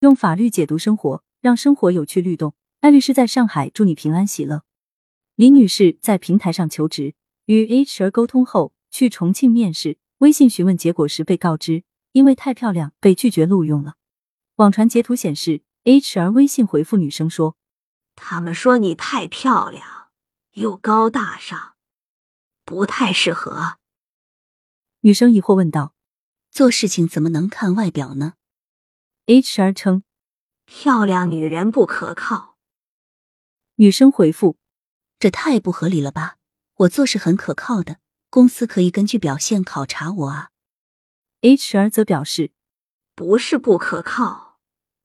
用法律解读生活，让生活有趣律动。艾律师在上海，祝你平安喜乐。李女士在平台上求职，与 HR 沟通后去重庆面试，微信询问结果时被告知，因为太漂亮被拒绝录用了。网传截图显示，HR 微信回复女生说：“他们说你太漂亮，又高大上，不太适合。”女生疑惑问道：“做事情怎么能看外表呢？” HR 称：“漂亮女人不可靠。”女生回复：“这太不合理了吧？我做事很可靠的，公司可以根据表现考察我啊。”HR 则表示：“不是不可靠，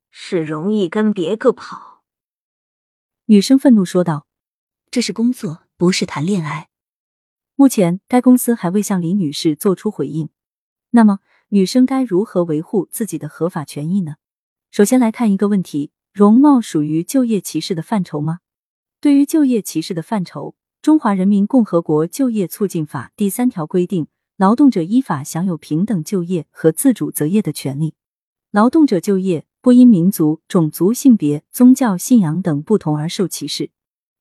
是容易跟别个跑。”女生愤怒说道：“这是工作，不是谈恋爱。”目前，该公司还未向李女士做出回应。那么，女生该如何维护自己的合法权益呢？首先来看一个问题：容貌属于就业歧视的范畴吗？对于就业歧视的范畴，《中华人民共和国就业促进法》第三条规定，劳动者依法享有平等就业和自主择业的权利。劳动者就业不因民族、种族、性别、宗教信仰等不同而受歧视。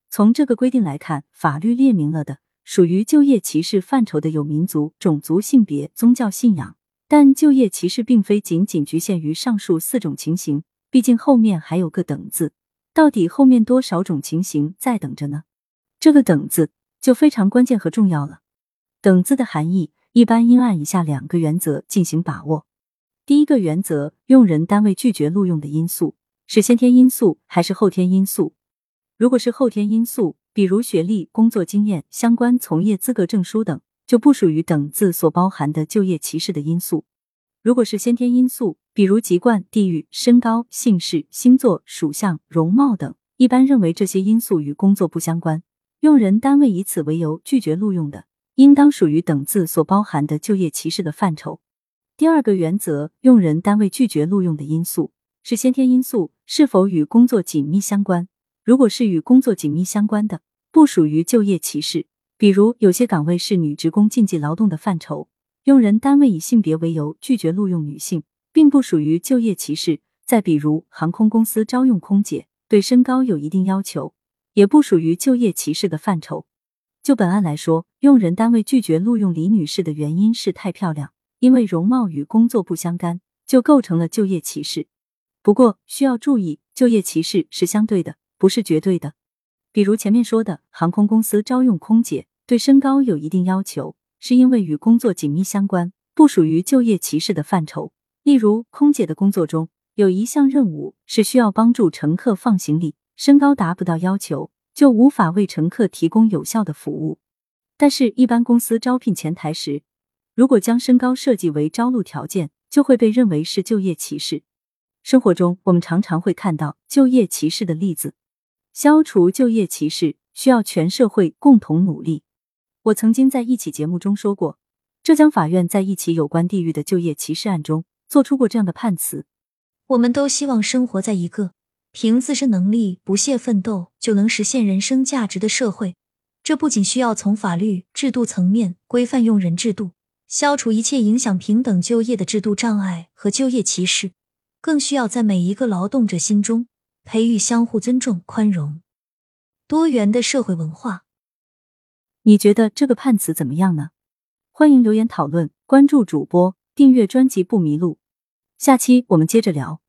从这个规定来看，法律列明了的。属于就业歧视范畴的有民族、种族、性别、宗教信仰，但就业歧视并非仅仅局限于上述四种情形，毕竟后面还有个等字，到底后面多少种情形在等着呢？这个等字就非常关键和重要了。等字的含义一般应按以下两个原则进行把握。第一个原则，用人单位拒绝录用的因素是先天因素还是后天因素？如果是后天因素。比如学历、工作经验、相关从业资格证书等，就不属于等字所包含的就业歧视的因素。如果是先天因素，比如籍贯、地域、身高、姓氏、星座、属相、容貌等，一般认为这些因素与工作不相关，用人单位以此为由拒绝录用的，应当属于等字所包含的就业歧视的范畴。第二个原则，用人单位拒绝录用的因素是先天因素，是否与工作紧密相关？如果是与工作紧密相关的，不属于就业歧视。比如有些岗位是女职工禁忌劳动的范畴，用人单位以性别为由拒绝录用女性，并不属于就业歧视。再比如航空公司招用空姐，对身高有一定要求，也不属于就业歧视的范畴。就本案来说，用人单位拒绝录用李女士的原因是太漂亮，因为容貌与工作不相干，就构成了就业歧视。不过需要注意，就业歧视是相对的。不是绝对的，比如前面说的，航空公司招用空姐，对身高有一定要求，是因为与工作紧密相关，不属于就业歧视的范畴。例如，空姐的工作中有一项任务是需要帮助乘客放行李，身高达不到要求，就无法为乘客提供有效的服务。但是，一般公司招聘前台时，如果将身高设计为招录条件，就会被认为是就业歧视。生活中，我们常常会看到就业歧视的例子。消除就业歧视需要全社会共同努力。我曾经在一起节目中说过，浙江法院在一起有关地域的就业歧视案中做出过这样的判词：我们都希望生活在一个凭自身能力不懈奋斗就能实现人生价值的社会。这不仅需要从法律制度层面规范用人制度，消除一切影响平等就业的制度障碍和就业歧视，更需要在每一个劳动者心中。培育相互尊重、宽容、多元的社会文化。你觉得这个判词怎么样呢？欢迎留言讨论，关注主播，订阅专辑不迷路。下期我们接着聊。